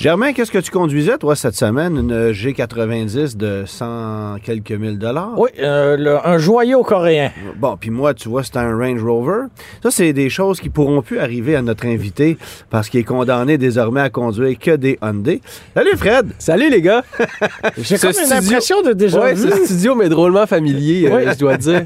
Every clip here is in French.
Germain, qu'est-ce que tu conduisais, toi, cette semaine? Une G90 de 100 quelques mille dollars? Oui, euh, le- un joyau coréen. Bon, puis moi, tu vois, c'est un Range Rover. Ça, c'est des choses qui pourront plus arriver à notre invité parce qu'il est condamné désormais à conduire que des Hyundai. Salut, Fred! Salut les gars! J'ai comme une impression de déjà Ouais, vu. ce studio m'est drôlement familier, euh, Oui. je dois dire.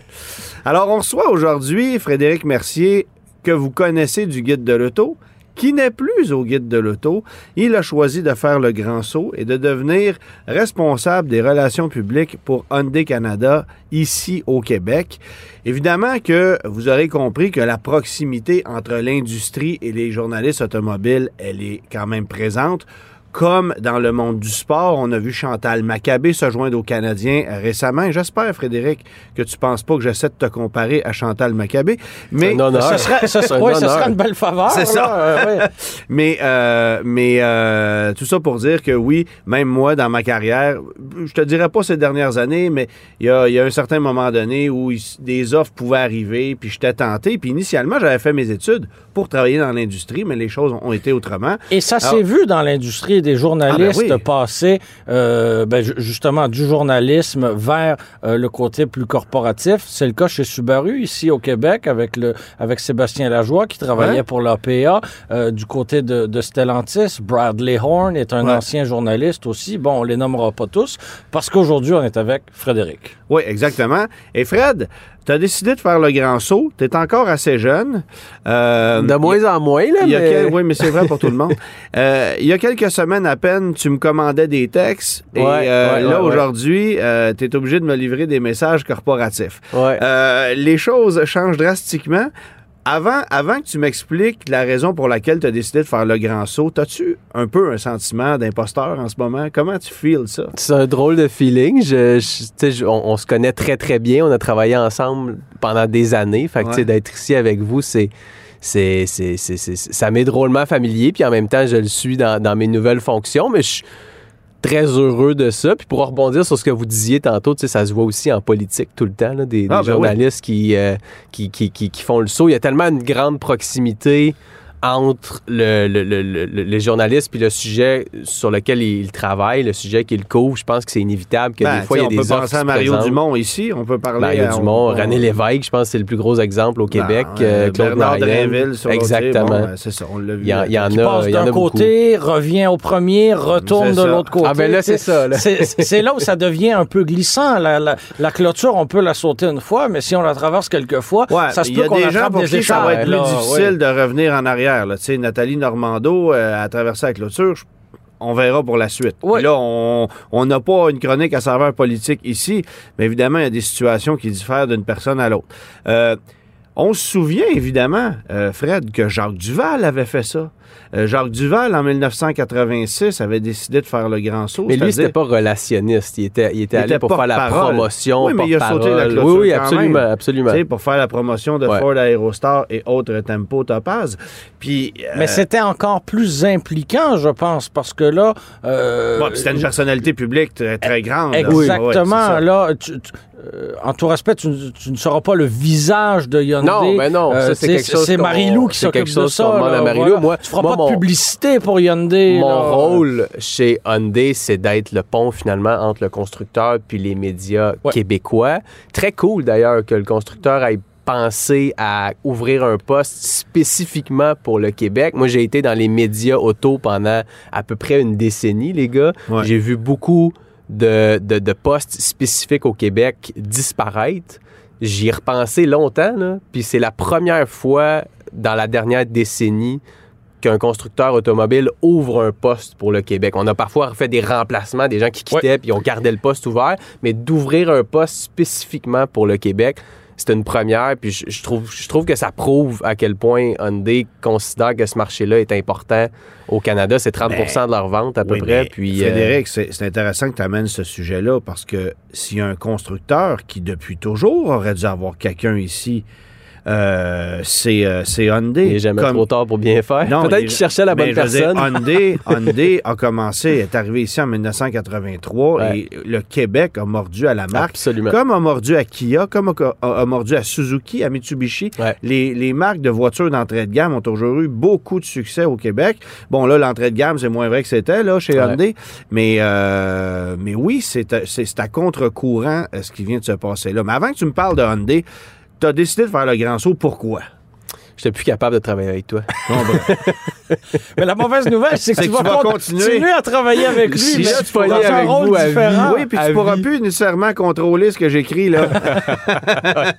Alors, on reçoit aujourd'hui Frédéric Mercier, que vous connaissez du Guide de l'Auto, qui n'est plus au Guide de l'Auto. Il a choisi de faire le grand saut et de devenir responsable des relations publiques pour Hyundai Canada ici au Québec. Évidemment que vous aurez compris que la proximité entre l'industrie et les journalistes automobiles, elle est quand même présente. Comme dans le monde du sport, on a vu Chantal Maccabé se joindre aux Canadiens récemment. J'espère, Frédéric, que tu penses pas que j'essaie de te comparer à Chantal Maccabé. Mais honneur. Ce serait, ce serait- Un ouais, ce serait une belle faveur. C'est ça. euh, ouais. Mais, euh, mais euh, tout ça pour dire que oui, même moi, dans ma carrière, je te dirais pas ces dernières années, mais il y a, il y a un certain moment donné où il- des offres pouvaient arriver, puis j'étais tenté. Puis initialement, j'avais fait mes études pour travailler dans l'industrie, mais les choses ont été autrement. Et ça s'est vu dans l'industrie des journalistes Ah, ben oui. passer euh, ben, ju- justement du journalisme vers euh, le côté plus corporatif. C'est le cas chez Subaru ici au Québec avec le avec Sébastien Lajoie qui travaillait Ouais. pour l'APA. Euh, du côté de, de Stellantis, Bradley Horn est un Ouais. ancien journaliste aussi. Bon, on les nommera pas tous parce qu'aujourd'hui on est avec Frédéric. Oui, exactement. Et Fred, tu as décidé de faire le grand saut. Tu es encore assez jeune. Euh, De moins en moins, là, mais... quel- Oui, mais c'est vrai pour tout le monde. Euh, il y a quelques semaines à peine, tu me commandais des textes. et Ouais, euh, ouais, là, ouais, aujourd'hui, tu es obligé de me livrer des messages corporatifs. Ouais. Euh, les choses changent drastiquement. Avant, avant que tu m'expliques la raison pour laquelle tu as décidé de faire le grand saut, as-tu un peu un sentiment d'imposteur en ce moment? Comment tu feels ça? C'est un drôle de feeling. Je, on, on se connaît très, très bien. On a travaillé ensemble pendant des années. Fait que, tu sais, Ouais. d'être ici avec vous, c'est... c'est, c'est, c'est- c'est- ça m'est drôlement familier, puis en même temps, je le suis dans, dans mes nouvelles fonctions, mais je très heureux de ça. Puis pour rebondir sur ce que vous disiez tantôt, tu sais, ça se voit aussi en politique tout le temps, là, des, Ah, des ben journalistes qui, euh, qui, qui, qui, qui font le saut. Il y a tellement une grande proximité entre le, le, le, le- le journaliste puis le sujet sur lequel il travaille, le sujet qu'il couvre. Je pense que c'est inévitable que Ben, des fois, il y a des on peut offres penser à Mario. Dumont ici. On peut parler Mario à- Dumont, on- René Lévesque, je pense que c'est le plus gros exemple au Québec. Ben, euh, Claude Bernard sur. Exactement. Bon, ben, c'est ça, on l'a vu. Il y, en- il y en Qui a, passe il y en d'un a beaucoup. côté, revient au premier, retourne de l'autre côté. Ah ben là, c'est ça. là. C'est c'est là où ça devient un peu glissant. La, la- la clôture, on peut la sauter une fois, mais si on la traverse quelques fois, Ouais, ça se il y peut a qu'on des gens attrape pour qui ça va être plus là, difficile de revenir en arrière. Là. Nathalie Normando euh, a traversé la clôture. je- On verra pour la suite. Là, on on n'a pas une chronique à saveur politique ici, mais évidemment, il y a des situations qui diffèrent d'une personne à l'autre. Euh, on se souvient évidemment, euh, Fred, que Jacques Duval avait fait ça. Euh, Jacques Duval, en 1986, avait décidé de faire le grand saut. Mais lui, c'était pas relationniste. Il était, il était Il allé était pour faire la promotion. Oui, mais il a sauté la clôture Oui, oui, quand absolument, même. absolument. Tu sais, pour faire la promotion de Ouais. Ford Aerostar et autres Tempo Topaz. Puis, euh, Mais c'était encore plus impliquant, je pense, parce que là... euh, bon, c'était une personnalité publique très, très grande. là. Exactement. Ouais, là, tu- tu- euh, en tout respect, tu, tu ne seras pas le visage de Hyundai. Non, mais non, ça, c'est quelque chose Marie-Lou qui c'est quelque s'occupe de chose ça. là, à Marie-Lou. voilà. Moi- tu feras moi, pas mon- de publicité pour Hyundai. Mon là. rôle chez Hyundai, c'est d'être le pont finalement entre le constructeur puis les médias Ouais. québécois. Très cool d'ailleurs que le constructeur ait pensé à ouvrir un poste spécifiquement pour le Québec. Moi, j'ai été dans les médias auto pendant à peu près une décennie, les gars. Ouais. J'ai vu beaucoup de, de- de postes spécifiques au Québec disparaître. J'y ai repensé longtemps, là, puis c'est la première fois dans la dernière décennie qu'un constructeur automobile ouvre un poste pour le Québec. On a parfois fait des remplacements, des gens qui quittaient puis on gardait le poste ouvert, mais d'ouvrir un poste spécifiquement pour le Québec, c'était une première. Puis je, je trouve, je trouve que ça prouve à quel point Hyundai considère que ce marché-là est important au Canada. C'est 30% de leur vente à peu Oui, près. mais Puis, euh, Frédéric, c'est c'est intéressant que tu amènes ce sujet-là parce que s'il y a un constructeur qui, depuis toujours, aurait dû avoir quelqu'un ici, euh, c'est euh, c'est Hyundai. il n'est jamais Comme- trop tard pour bien faire. Peut-être il- qu'il cherchait la bonne mais dire, personne. Hyundai, Hyundai a commencé, est arrivé ici en 1983 Ouais. et le Québec a mordu à la marque. Absolument. Comme a mordu à Kia, comme a, a- a mordu à Suzuki, à Mitsubishi. Ouais. Les, les marques de voitures d'entrée de gamme ont toujours eu beaucoup de succès au Québec. Bon, là, l'entrée de gamme, c'est moins vrai que c'était là chez Ouais. Hyundai. Mais, euh, mais oui, c'est à, à contre-courant euh, ce qui vient de se passer là. Mais avant que tu me parles de Hyundai, tu as décidé de faire le grand saut. Pourquoi? J'étais plus capable de travailler avec toi. Mais la mauvaise nouvelle, c'est que, tu que vas, tu vas con- continuer. à travailler avec lui. Si mais là, tu tu pourras pognes dans un rôle vous à vie. différent. oui, puis tu pourras vie. plus nécessairement contrôler ce que j'écris là.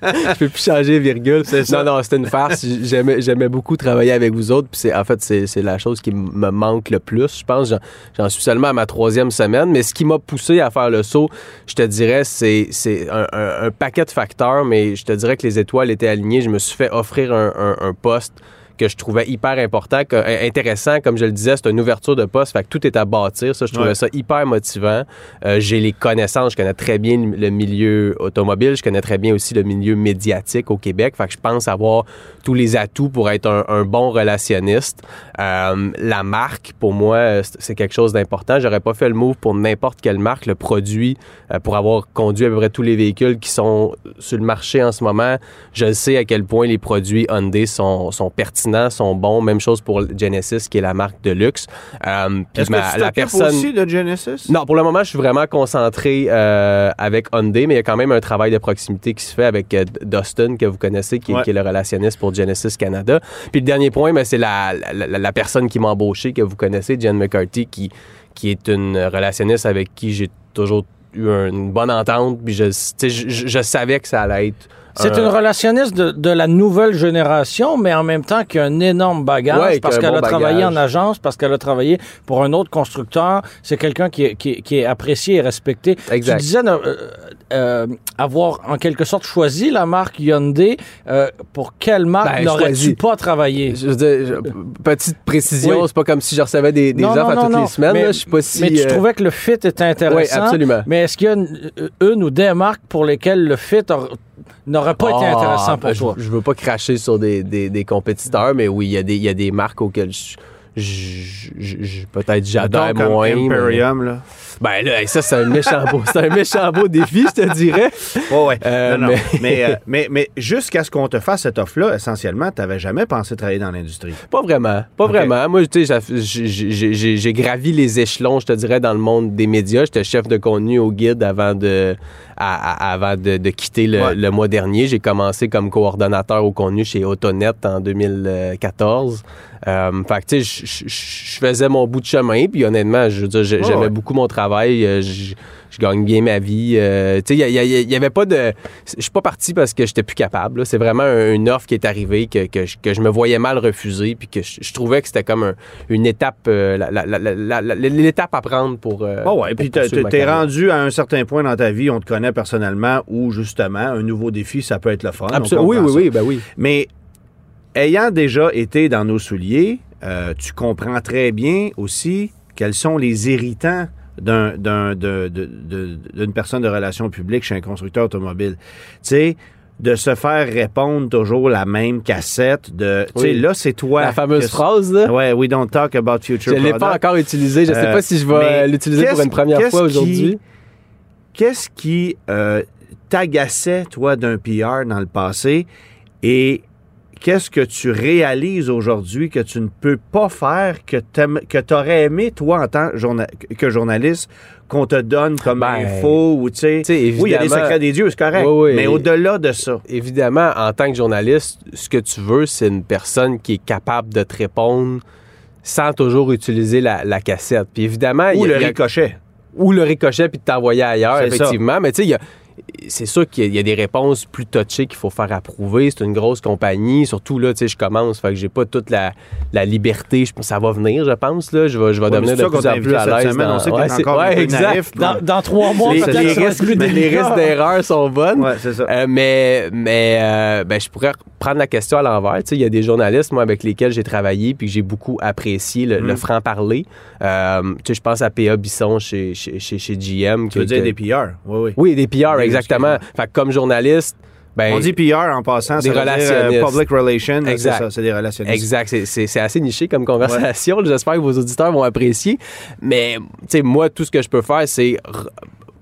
je peux plus changer virgule. Non, non, c'était une farce. J'aimais, beaucoup travailler avec vous autres. Puis c'est, en fait, c'est, la chose qui me manque le plus. Je pense, j'en, j'en suis seulement à ma troisième semaine. Mais ce qui m'a poussé à faire le saut, je te dirais, c'est, c'est un, un- un paquet de facteurs. Mais je te dirais que les étoiles étaient alignées. Je me suis fait offrir un, un- un poste que je trouvais hyper important, que- intéressant. Comme je le disais, c'est une ouverture de poste. Fait que tout est à bâtir. Ça, je trouvais Ouais. ça hyper motivant. Euh, j'ai les connaissances. Je connais très bien le milieu automobile. Je connais très bien aussi le milieu médiatique au Québec. Fait que je pense avoir tous les atouts pour être un, un bon relationniste. Euh, la marque, pour moi, c'est c'est quelque chose d'important. J'aurais pas fait le move pour n'importe quelle marque. Le produit, euh, pour avoir conduit à peu près tous les véhicules qui sont sur le marché en ce moment, je sais à quel point les produits Hyundai sont, sont pertinents, sont bons. Même chose pour Genesis, qui est la marque de luxe. Euh, Est-ce que tu la personne... aussi de Genesis? Non, pour le moment, je suis vraiment concentré euh, avec Hyundai, mais il y a quand même un travail de proximité qui se fait avec euh, Dustin, que vous connaissez, qui, Ouais. qui est le relationniste pour Genesis Canada. Puis le dernier point, c'est la, la, la- la personne qui m'a embauché, que vous connaissez, Jen McCarthy, qui, qui est une relationniste avec qui j'ai toujours eu une bonne entente. Puis je, je- je savais que ça allait être. C'est un- une relationniste de, de la nouvelle génération, mais en même temps qui a un énorme bagage Ouais, parce qu'elle bon a travaillé bagage. en agence, parce qu'elle a travaillé pour un autre constructeur. C'est quelqu'un qui, est- qui, est- qui est apprécié et respecté. Exact. Tu disais euh, euh, avoir en quelque sorte choisi la marque Hyundai. Euh, pour quelle marque Ben, n'aurais-tu pas travaillé? Je dire, je- petite précision, Oui. c'est pas comme si je recevais des, des Non, offres non, à toutes les semaines. Mais- là. Je suis pas si. mais tu euh, trouvais que le fit était intéressant. Oui, absolument. Mais est-ce qu'il y a une, une ou des marques pour lesquelles le fit a- n'aurait pas été Ah, intéressant pour je- toi? Je, veux pas cracher sur des, des- des compétiteurs, mais oui, il y, a des- il y a des marques auxquelles je, je- je- je- peut-être comme moins. mais- Imperium, là. Ben là, hey, ça, c'est un méchant beau, c'est un méchant beau défi, je te dirais. Ouais, ouais. Euh, Non, non. mais- Mais, euh, mais, mais jusqu'à ce qu'on te fasse cette offre-là, essentiellement, tu n'avais jamais pensé travailler dans l'industrie. Pas vraiment, pas vraiment. Moi, tu sais, j'ai- j'ai j'ai- j'ai gravi les échelons, je te dirais, dans le monde des médias. J'étais chef de contenu au guide avant de, à- à- avant de, de quitter le, Ouais. le mois dernier. J'ai commencé comme coordonnateur au contenu chez Autonet en 2014. Euh, fait que, tu sais, je- faisais mon bout de chemin, puis honnêtement, je veux dire, j'aimais ouais. beaucoup mon travail. Euh, Je je gagne bien ma vie. euh, tu sais, il y, avait pas de... Je suis pas parti parce que j'étais plus capable. C'est vraiment un- une offre qui est arrivée que, que, je, que je me voyais mal refuser, puis que je, je trouvais que c'était comme un- une étape, euh, l'étape à prendre pour. euh, Oh ouais, puis t'es rendu à un certain point dans ta vie, on te connaît personnellement, où justement, un nouveau défi, ça peut être le fun. Absolument. Oui, oui, ça. oui, ben oui. Mais ayant déjà été dans nos souliers, euh, tu comprends très bien aussi quels sont les irritants de- d'une personne de relations publiques chez un constructeur automobile. Tu sais, de se faire répondre toujours la même cassette de, tu sais, là, c'est toi. La fameuse que- phrase, là. Ouais, we don't talk about future Je l'ai pas encore utilisée. Je sais Euh, pas si je vais l'utiliser pour une première fois aujourd'hui. Qu'est-ce qui euh, t'agaçait, toi, d'un PR dans le passé et qu'est-ce que tu réalises aujourd'hui que tu ne peux pas faire, que tu aurais aimé, toi, en tant journa- que journaliste, qu'on te donne comme Ben, info ou, tu sais... Oui, il y a des secrets des dieux, c'est correct, Oui, oui. mais au-delà de ça... Évidemment, en tant que journaliste, ce que tu veux, c'est une personne qui est capable de te répondre sans toujours utiliser la, la cassette. Puis évidemment, Ou il y a- le ricochet. ou le ricochet puis de t'envoyer ailleurs, effectivement. Mais tu sais, il y a, c'est sûr qu'il y, a- il y a des réponses plus touchées qu'il faut faire approuver. C'est une grosse compagnie. Surtout, là, tu sais, je commence. Fait que j'ai pas toute la, la liberté. Je- ça va venir, je pense. Là. Je vais, je vais Ouais, devenir c'est de plus en plus à l'aise. semaine. On sait que t'es c'est- encore un peu exact. naïf. Dans, dans trois mois, Les, les risques, les risques d'erreur sont bonnes. Ouais, c'est ça. Euh, mais mais euh, ben, je pourrais prendre la question à l'envers. Tu sais, Il y a des journalistes, moi, avec lesquels j'ai travaillé puis que j'ai beaucoup apprécié le, Mm. le franc-parler. Euh, tu sais, je pense à P.A. Bisson chez, chez, chez, chez GM. Tu veux dire que- des PR. Oui, oui. Oui, des PR, exactement. Fait que comme journaliste, ben, On dit PR en passant, dire, euh, relationnistes. public relations, c'est Exact. ça, c'est des relationnistes. Exact, c'est- c'est c'est assez niché comme conversation. J'espère que vos auditeurs vont apprécier. Mais, tu sais, moi, tout ce que je peux faire, c'est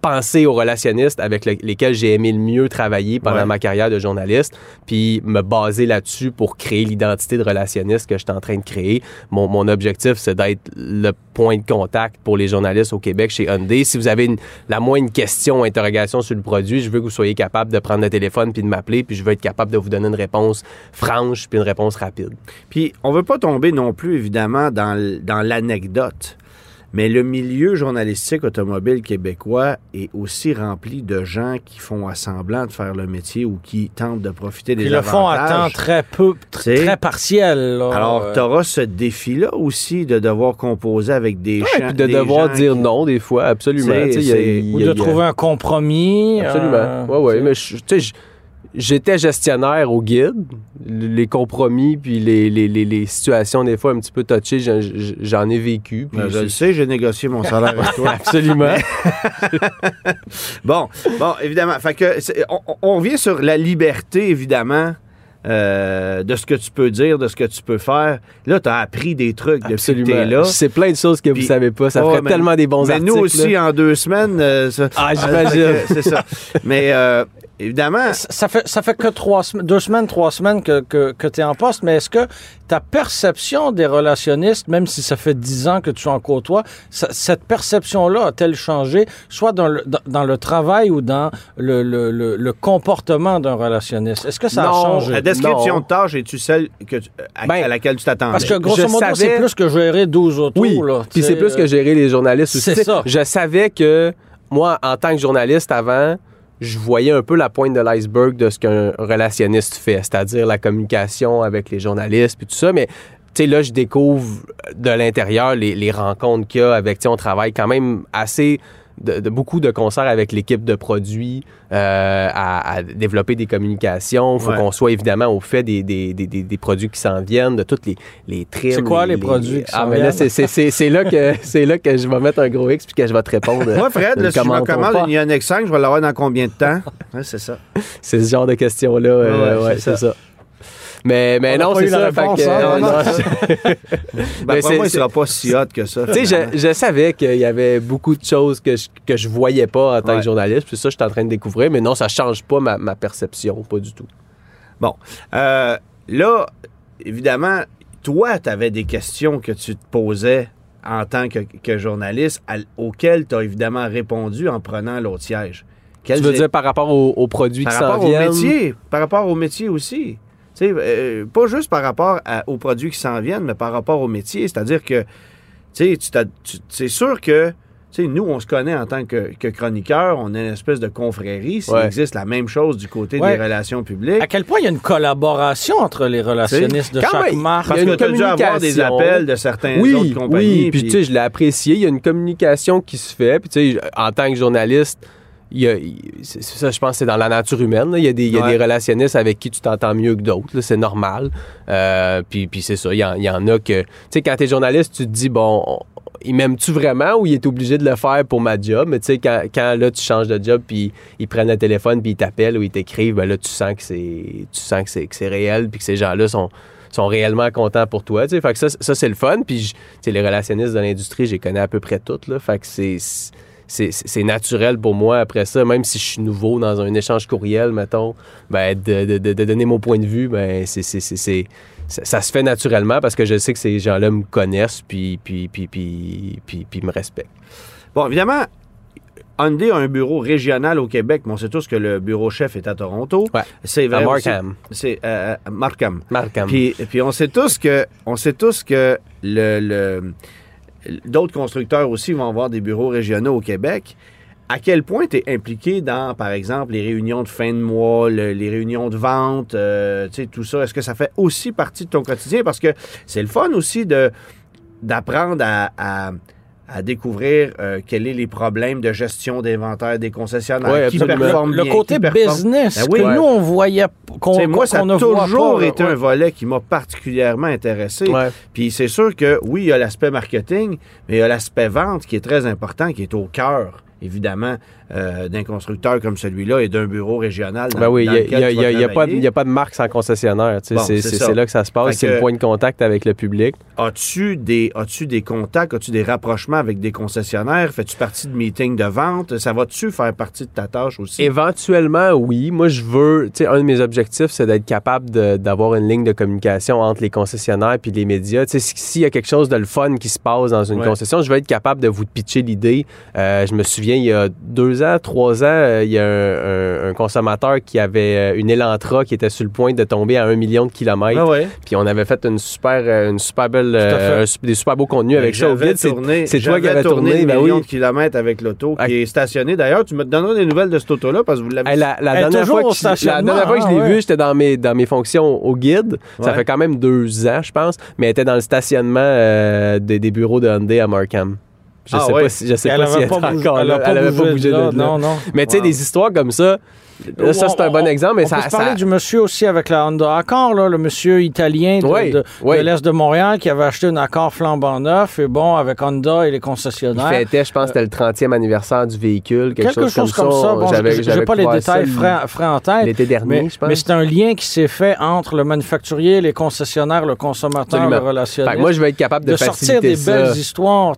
penser aux relationnistes avec le- lesquels j'ai aimé le mieux travailler pendant Ouais. ma carrière de journaliste, puis me baser là-dessus pour créer l'identité de relationniste que je suis en train de créer. Mon, mon objectif, c'est d'être le point de contact pour les journalistes au Québec chez Hyundai. Si vous avez une- la moindre question ou interrogation sur le produit, je veux que vous soyez capable de prendre le téléphone puis de m'appeler, puis je veux être capable de vous donner une réponse franche puis une réponse rapide. Puis, on veut pas tomber non plus, évidemment, dans l'anecdote. Mais le milieu journalistique automobile québécois est aussi rempli de gens qui font à semblant de faire le métier ou qui tentent de profiter des Ils le font à temps avantages. très peu, très partiel. là. Alors, Euh, tu auras ce défi-là aussi de devoir composer avec des Ouais, gens. puis de des devoir gens dire qui- non des fois, absolument. Y a- ou a- de il y a- trouver un compromis. Absolument. euh, ouais, ouais. tu sais. Mais je- tu sais, je- j'étais gestionnaire au guide. Les compromis puis les, les, les, les situations des fois un petit peu touchées, j'en- ai vécu. puis Ben, je le sais, j'ai négocié mon salaire avec toi. Absolument. Bon, bon, évidemment. Fait que c'est- on, revient sur la liberté, évidemment, euh, de ce que tu peux dire, de ce que tu peux faire. Là, tu as appris des trucs depuis que Absolument. tu là. C'est plein de choses que vous Puis- savez pas. Ça Ouais, ferait mais- tellement des bons Mais articles. nous aussi, là. en deux semaines, euh, ça- Ah, j'imagine. C'est ça. Mais euh, évidemment, Ça- Ça fait, ça fait que trois semaines, deux semaines, trois semaines que, que, que tu es en poste, mais est-ce que ta perception des relationnistes, même si ça fait dix ans que tu en côtoies, ça- cette perception-là a-t-elle changé, soit dans le, dans, dans le travail ou dans le, le, le, le comportement d'un relationniste? Est-ce que ça Non, a changé? la description Non. de tâche, es-tu celle que tu- à, Ben, à laquelle tu t'attendais? Parce que grosso je modo, c'est savais- plus que gérer 12 autos. Oui, là, puis c'est plus que euh, gérer les journalistes aussi. c'est ça. Je savais que moi, en tant que journaliste avant, je voyais un peu la pointe de l'iceberg de ce qu'un relationniste fait, c'est-à-dire la communication avec les journalistes puis tout ça, mais tu sais, là, je découvre de l'intérieur les, rencontres qu'il y a avec, tu on travaille quand même assez, de, de- beaucoup de concerts avec l'équipe de produits euh, à, à développer des communications. Il faut Ouais. qu'on soit évidemment au fait des, des, des, des- produits qui s'en viennent, de toutes les, les. C'est quoi les produits qui Ah, s'en mais là, viennent? c'est- là, que- c'est là que je vais mettre un gros X puis que je vais te répondre. Moi, Fred, là, si je me commande une Ioniq 5, je vais l'avoir dans combien de temps? Ouais, c'est ça. C'est ce genre de questions-là. euh, Ouais, c'est ça. Mais, mais On non, c'est ça. fait réponse, que, hein, euh, non, non. Ben, moi, il sera pas si hot que ça. Tu sais, je, je savais qu'il y avait beaucoup de choses que je, que je voyais pas en tant Ouais. que journaliste. Puis ça, je suis en train de découvrir. Mais non, ça change pas ma, ma perception, pas du tout. Bon. Euh, là, évidemment, toi, tu avais des questions que tu te posais en tant que, que journaliste à- auxquelles tu as évidemment répondu en prenant l'autre siège. Quelles tu veux dire par rapport aux, aux produits par qui s'en rapport au viennent? métier, par rapport au métier aussi. Euh, pas juste par rapport à- aux produits qui s'en viennent, mais par rapport au métier. C'est-à-dire que, tu c'est sûr que, tu sais, nous, on se connaît en tant que, que chroniqueur, on est une espèce de confrérie. S'il Ouais. existe la même chose du côté Ouais. des relations publiques. À quel point il y a une collaboration entre les relationnistes de Quand chaque même, marque? Parce a que une tu as dû avoir des communication. appels de certaines oui, autres compagnies. Oui, puis tu sais, je l'ai apprécié. Il y a une communication qui se fait. Puis tu sais, en tant que journaliste, il y a, ça, je pense, que c'est dans la nature humaine. là. Il y a des, il y a Ouais. des relationnistes avec qui tu t'entends mieux que d'autres. C'est normal. Euh, puis, puis c'est ça. Il y, en, il y en a que. Tu sais, quand t'es journaliste, tu te dis, bon, on- il m'aime-tu vraiment ou il est obligé de le faire pour ma job? Mais tu sais, quand, quand là, tu changes de job, puis ils prennent le téléphone, puis ils t'appellent ou ils t'écrivent, ben là, tu sens que c'est, tu sens que c'est, que c'est réel, puis que ces gens-là sont sont réellement contents pour toi. tu sais. Fait que ça, ça c'est le fun. Puis, je- tu sais, les relationnistes de l'industrie, je les connais à peu près toutes. Là. Fait que c'est, c'est, naturel pour moi après ça, même si je suis nouveau dans un échange courriel, mettons, ben, de, de- de- donner mon point de vue, ben, c'est, ça, se fait naturellement parce que je sais que ces gens-là me connaissent puis, puis, puis, puis, puis, puis me respectent. Bon, évidemment, Hyundai a un bureau régional au Québec, mais on sait tous que le bureau chef est à Toronto. Ouais. C'est À vrai aussi- Markham. C'est euh, à Markham. Markham. Puis, puis on sait tous que on sait tous que le, le- d'autres constructeurs aussi vont avoir des bureaux régionaux au Québec. à quel point tu es impliqué dans, par exemple, les réunions de fin de mois, le- les réunions de vente, euh, tout ça? Est-ce que ça fait aussi partie de ton quotidien? Parce que c'est le fun aussi d'apprendre à- à découvrir euh, quels sont les problèmes de gestion d'inventaire des concessionnaires, Ouais, qui performent Le bien, côté qui performent- business Ben oui. que Ouais. nous, on voyait, qu'on moi, qu'on ça a toujours pas, été ouais. un volet qui m'a particulièrement intéressé. Ouais. Puis c'est sûr que oui, il y a l'aspect marketing, mais il y a l'aspect vente qui est très important, qui est au cœur, évidemment, euh, d'un constructeur comme celui-là et d'un bureau régional. Dans, Ben oui, il n'y a, a- pas de- travailler. y a pas de marque sans concessionnaire. Bon, c'est là que ça se passe. C'est le point de contact avec le public. As-tu des, as des contacts, as-tu des rapprochements avec des concessionnaires? Fais-tu partie de meetings de vente? Ça va-tu faire partie de ta tâche aussi? Éventuellement, oui. Moi, je veux, tu sais, un de mes objectifs, c'est d'être capable d'avoir une ligne de communication entre les concessionnaires puis les médias. Tu sais, si- s'il y a quelque chose de le fun qui se passe dans une Ouais. concession, je vais être capable de vous pitcher l'idée. Euh, je me souviens, il y a deux ans, trois ans, euh, il y a un, un- un consommateur qui avait euh, une Elantra qui était sur le point de tomber à un million de kilomètres. Ah ouais. Puis on avait fait une super, euh, une super belle, un des super beaux contenus avec ça au guide. C'est- toi qui avais tourné des ben millions oui. de kilomètres avec l'auto Ah. qui est stationné. D'ailleurs, tu me donneras des nouvelles de cette auto-là parce que vous l'avez la, la dernière fois que je, la dernière fois que je l'ai vue, ouais. j'étais dans mes, dans mes fonctions au guide. Ça fait quand même deux ans, je pense. Mais elle était dans le stationnement euh, des, des bureaux de Hyundai à Markham. Je Ah sais ouais. pas si je sais Elle pas si elle pas, bougé, encore elle là. Elle avait pas bougé de là. de là. Non, non. Mais tu sais, des histoires comme ça, là, ça c'est un bon exemple, mais on ça, peut se parler ça- du monsieur aussi avec la Honda Accord, là, le monsieur italien de, Oui, de- oui. de l'Est de Montréal qui avait acheté un Accord flambant neuf et bon, avec Honda et les il concessionnaires. fêtait, je pense, c'était le 30e anniversaire du véhicule, quelque, Quelque chose, comme ça. Bon, j'ai j'avais pas les détails frais, frais en tête. L'été dernier, Mais, je pense. mais c'est un lien qui s'est fait entre le manufacturier, les concessionnaires, le consommateur, Absolument. le que moi, je vais être capable de, de sortir des ça. belles histoires.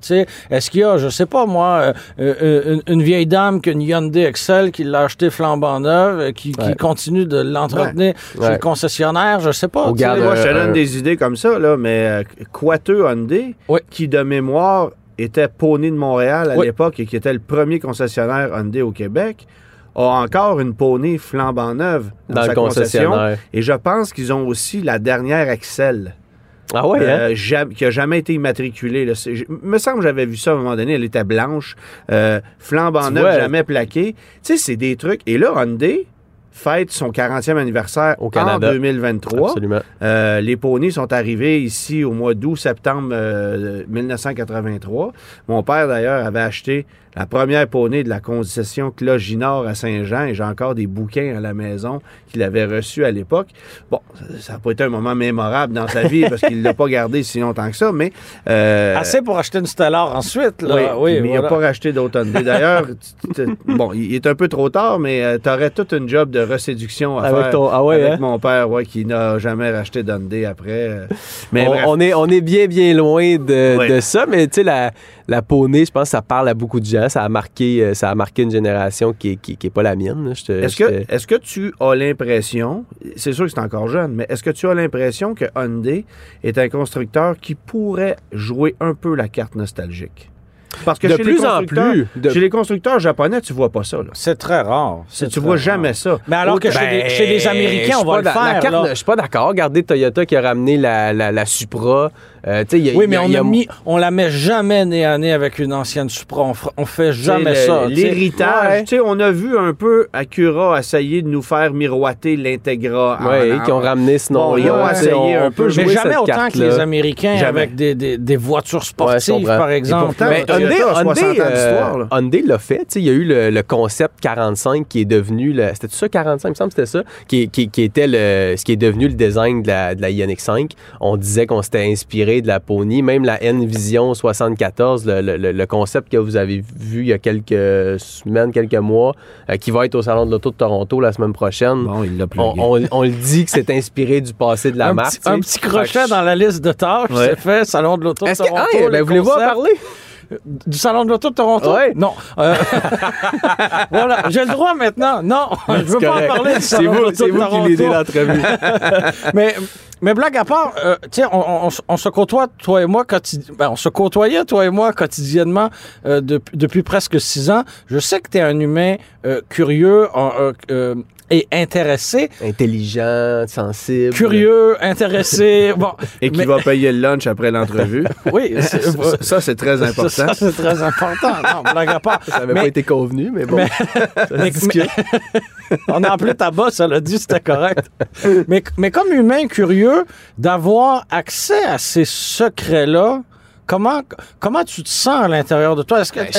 Est-ce qu'il y a, je sais pas moi, euh, euh, une, une vieille dame qui a une Hyundai Excel qui l'a acheté flambant neuve, euh, qui, continue de l'entretenir chez Ouais. le concessionnaire, je sais pas. Moi, je te Euh, donne des idées comme ça, là, mais euh, Quateux Hyundai, qui de mémoire était Pony de Montréal à l'époque et qui était le premier concessionnaire Hyundai au Québec, a encore une Pony flambant neuve dans, Dans sa le concession. concessionnaire. Et je pense qu'ils ont aussi la dernière Excel. Ah ouais, hein? euh, qui a jamais été immatriculée. me semble que j'avais vu ça à un moment donné. Elle était blanche, euh, flambant neuve, jamais plaquée. Tu sais, c'est des trucs. Et là, Hyundai fête son 40e anniversaire Au Canada. en 2023. Absolument. Euh, les poneys sont arrivés ici au mois d'août-septembre euh, 1983. Mon père, d'ailleurs, avait acheté la première poney de la concession Cloginor à Saint-Jean et j'ai encore des bouquins à la maison qu'il avait reçus à l'époque. Bon, ça n'a pas été un moment mémorable dans sa vie parce qu'il ne l'a pas gardé si longtemps que ça, mais... euh, Assez pour acheter une Stellar ensuite, là. oui, Oui, mais il n'a pas racheté Hyundai. D'ailleurs, bon, il est un peu trop tard, mais tu aurais toute une job de reséduction à Avec faire ton- ah ouais, avec hein? mon père, ouais, qui n'a jamais racheté d'Hyundai après. euh. Mais on, est, on est bien, bien loin de, de ça, mais tu sais, la, la poney, je pense que ça parle à beaucoup de gens. Ça a marqué, euh, ça a marqué une génération qui n'est qui, qui est pas la mienne. Est-ce que, est-ce que tu as l'impression, c'est sûr que c'est encore jeune, mais est-ce que tu as l'impression que Hyundai est un constructeur qui pourrait jouer un peu la carte nostalgique? Parce que de chez les plus en constructeurs- plus. de- Chez les constructeurs japonais, tu vois pas ça. C'est très rare. Tu C'est vois très jamais ça. Mais alors que chez, Ben, les, chez les Américains, on va pas le faire. Je suis pas d'accord. Regardez Toyota qui a ramené la, la, la Supra. Euh, y a- Oui, y mais a- on y a mis, on la met jamais nez à nez avec une ancienne Supra. On, on fait jamais le- ça. L'héritage. Ouais. On a vu un peu Acura essayer de nous faire miroiter l'Integra. en- qui ont ramené ce Bon, nom ils ont essayé on, un on peu, jouer Mais jamais cette autant que les Américains Jamais. avec des, des, des voitures sportives, par exemple. pourtant, Mais- Toyota Hyundai, a 60 ans Hyundai, euh. Hyundai l'a fait. Il y a eu le, le concept 45 qui est devenu. le- C'était ça, 45, il me semble que c'était ça, qui, qui- qui était le, ce qui est devenu le design de la, de la Ioniq 5. On disait qu'on s'était inspiré de la Pony. Même la N-Vision 74, le, le- le- le concept que vous avez vu il y a quelques semaines, quelques mois, euh, qui va être au Salon de l'Auto de Toronto la semaine prochaine. Bon, il l'a On, on- on le dit que c'est inspiré du passé de la un, marque. petit, un petit crochet Fait que- dans la liste de tâches, Ouais. c'est fait, Salon de l'Auto de que, Toronto. Hey, ben, voulez-vous en parler? Du Salon de l'Auto de Toronto? Ouais. Non. Euh, voilà, j'ai le droit maintenant. Non, je veux pas en parler du Salon de c'est vous qui l'idée l'entrevue. mais, mais blague à part, euh, tiens, on, se côtoie, toi et moi, quotidi... Ben, on se côtoyait, toi et moi, quotidiennement euh, depuis presque six ans. Je sais que tu es un humain euh, curieux euh, et intéressé. Intelligent, sensible. Curieux, intéressé. bon, et qui va payer le lunch après l'entrevue. oui. Ça, c'est très important. Ça, c'est très important. Non, blague à part. Ça n'avait pas été convenu, mais bon. On a appelé ta bosse, elle a dit c'était correct. mais, mais comme humain curieux, d'avoir accès à ces secrets-là Comment, comment tu te sens à l'intérieur de toi? Est-ce que ben,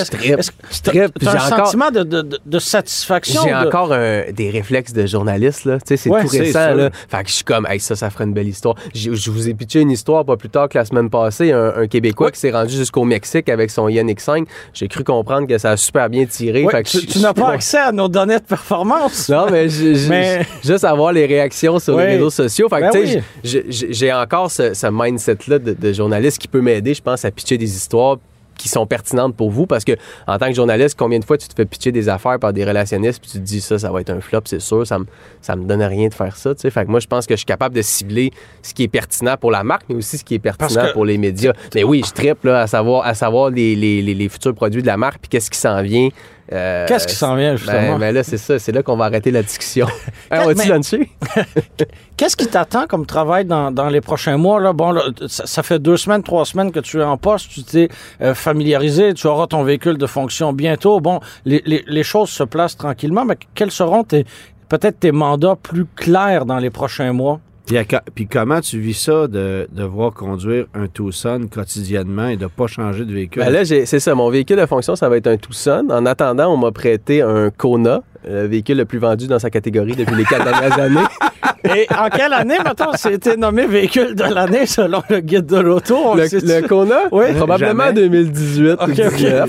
tu as, un sentiment de, de, satisfaction? J'ai encore des réflexes de journaliste. là. C'est tout récent. Là. Fait que je suis comme, hey, ça, ça ferait une belle histoire. Je, vous ai pitché une histoire pas plus tard que la semaine passée. Un, Québécois qui s'est rendu jusqu'au Mexique avec son Yannick 5. J'ai cru comprendre que ça a super bien tiré. Tu, n'as pas accès à nos données de performance. Non, mais, mais... juste avoir les réactions sur les réseaux sociaux. Fait ben tu sais, j'ai encore ce, mindset-là de, de journaliste qui peut m'aider, je pense à pitcher des histoires qui sont pertinentes pour vous parce que en tant que journaliste, combien de fois tu te fais pitcher des affaires par des relationnistes puis tu te dis ça, ça va être un flop, c'est sûr, ça me, ça me donne rien de faire ça. Tu sais. Moi, je pense que je suis capable de cibler ce qui est pertinent pour la marque, mais aussi ce qui est pertinent pour les médias. Mais oui, je tripe là, à savoir, à savoir les, les, les, les futurs produits de la marque puis qu'est-ce qui s'en vient euh, qu'est-ce qui s'en vient, ben, justement? Ben, c'est là qu'on va arrêter la discussion. Qu'est-ce qui t'attend comme travail dans, les prochains mois? Bon, ça, fait deux semaines, trois semaines que tu es en poste. Tu t'es euh, familiarisé. Tu auras ton véhicule de fonction bientôt. Bon, les, choses se placent tranquillement. Mais quels seront peut-être tes mandats plus clairs dans les prochains mois? Puis, puis, comment tu vis ça de devoir conduire un Tucson quotidiennement et de pas changer de véhicule? Ben là, c'est ça. Mon véhicule de fonction, ça va être un Tucson. En attendant, on m'a prêté un Kona, le véhicule le plus vendu dans sa catégorie depuis les quatre dernières années. Et en quelle année, mettons, c'était nommé véhicule de l'année selon le guide de l'auto? Le, Kona? Oui. Probablement 2018 okay, okay. Là,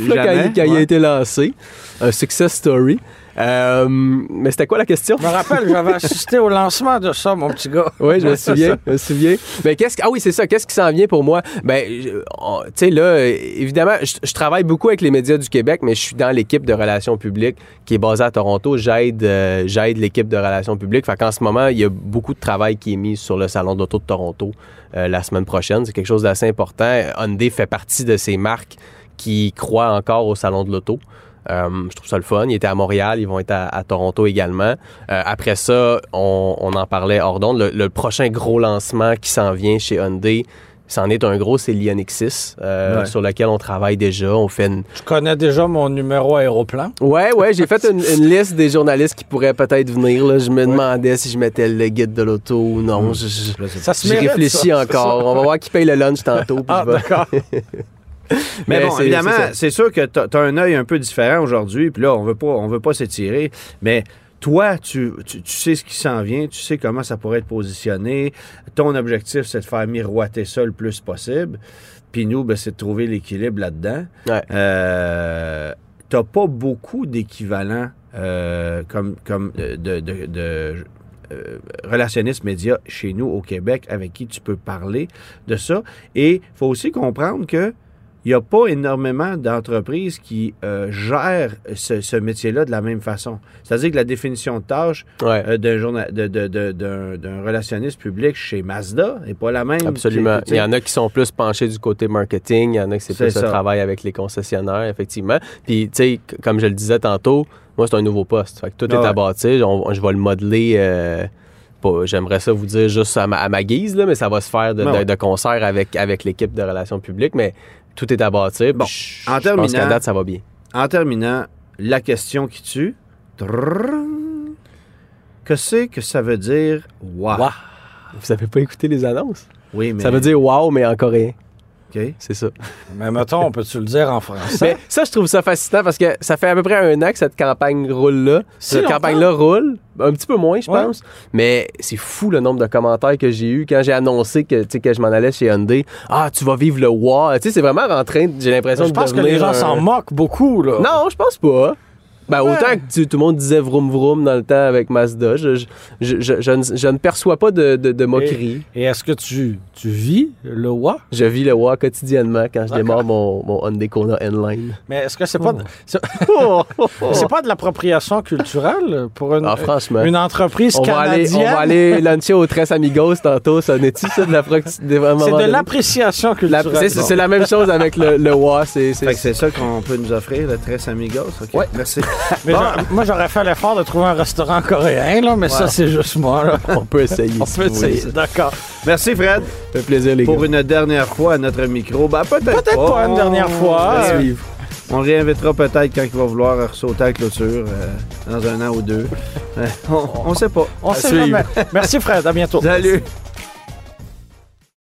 quand, il a été lancé. Un success story. Euh, mais c'était quoi la question? Je me rappelle, j'avais assisté au lancement de ça, mon petit gars. Oui, je me souviens. Je me souviens. Mais qu'est-ce ah oui, c'est ça. Qu'est-ce qui s'en vient pour moi? Ben, tu sais, là, évidemment, je travaille beaucoup avec les médias du Québec, mais je suis dans l'équipe de relations publiques qui est basée à Toronto. J'aide, euh, j'aide l'équipe de relations publiques. Fait qu'en ce moment, il y a beaucoup de travail qui est mis sur le Salon de l'Auto de Toronto euh, la semaine prochaine. C'est quelque chose d'assez important. Hyundai fait partie de ces marques qui croient encore au Salon de l'Auto. Euh, je trouve ça le fun. Ils étaient à Montréal, ils vont être à, Toronto également. Euh, après ça, on, en parlait hors d'onde. Le, prochain gros lancement qui s'en vient chez Hyundai, c'en est un gros, c'est l'Ioniq 6, euh, sur lequel on travaille déjà. On fait. Je connais déjà mon numéro aéroplan. Ouais, ouais, j'ai fait une, liste des journalistes qui pourraient peut-être venir. Je me demandais si je mettais le guide de l'auto ou non. Mmh. Je, ça se réfléchis encore. On va voir qui paye le lunch tantôt. ah, d'accord. mais, bon, évidemment, c'est sûr que tu as un œil un peu différent aujourd'hui, puis là, on veut pas, on veut pas s'étirer, mais toi, tu, tu, sais ce qui s'en vient, tu sais comment ça pourrait être positionné. Ton objectif, c'est de faire miroiter ça le plus possible. Puis nous, ben, c'est de trouver l'équilibre là-dedans. Ouais. Euh, T'as pas beaucoup d'équivalents euh, comme, comme de, euh, relationnistes médias chez nous au Québec avec qui tu peux parler de ça. Et il faut aussi comprendre que il n'y a pas énormément d'entreprises qui euh, gèrent ce, métier-là de la même façon. C'est-à-dire que la définition de tâche euh, d'un, d'un, relationniste public chez Mazda n'est pas la même. Absolument. il y en a qui sont plus penchés du côté marketing, il y en a qui c'est, plus ça. le travail avec les concessionnaires, effectivement. Puis, tu sais, comme je le disais tantôt, moi, c'est un nouveau poste. Fait que tout est à bâtir. Je vais le modeler. Euh, j'aimerais ça vous dire juste à ma, guise, là, mais ça va se faire de, ben de concert avec, avec l'équipe de relations publiques. Mais tout est à. Bon, en terminant, la question qui tue. Que c'est que ça veut dire wow? wow. Vous avez pas écouté les annonces? Oui, mais. Ça veut dire wow, mais en coréen. OK. C'est ça. Mais mettons, on peut-tu le dire en français? Mais ça, je trouve ça fascinant parce que ça fait à peu près un an que cette campagne roule-là. Si cette campagne-là roule. Un petit peu moins, je Ouais. pense. Mais c'est fou le nombre de commentaires que j'ai eu quand j'ai annoncé que, que je m'en allais chez Hyundai. Ah, tu vas vivre le WA. Tu sais, c'est vraiment en train, j'ai l'impression de je pense que les gens un- s'en moquent beaucoup, là. Non, je pense pas. Ben, Ouais. autant que tu- tout le monde disait vroom vroom dans le temps avec Mazda, je, je, je, je- je ne, je ne perçois pas de, de, de moquerie. Et est-ce que tu, tu vis le WA? Je vis le WA quotidiennement quand je démarre mon, mon Hyundai Kona N-Line. Mais est-ce que c'est pas, de- c'est Oh. c'est pas de l'appropriation culturelle pour une, Ah, franchement. une entreprise On va, aller, canadienne? on va aller luncher au Tres Amigos tantôt. Ça n'est-tu ça de la prox- de- à un C'est de l'appréciation La- culturelle. c'est, c'est la même chose avec le, le WA. C'est, c'est- Fait que c'est ça qu'on peut nous offrir, le Tres Amigos. OK. Ouais. Merci. Mais Bon. moi, j'aurais fait l'effort de trouver un restaurant coréen, là, mais ça, c'est juste moi. Là. On peut essayer. On si peut essayer, d'accord. Merci, Fred. Ça fait plaisir, les Pour gars. une dernière fois à notre micro. Ben, peut-être Peut-être pas une On- dernière fois. On, Euh, suivre. On réinvitera peut-être quand il va vouloir ressauter à la clôture euh, dans un an ou deux. Euh, on, on sait pas. On À sait suivre. jamais. Merci, Fred. À bientôt. Salut.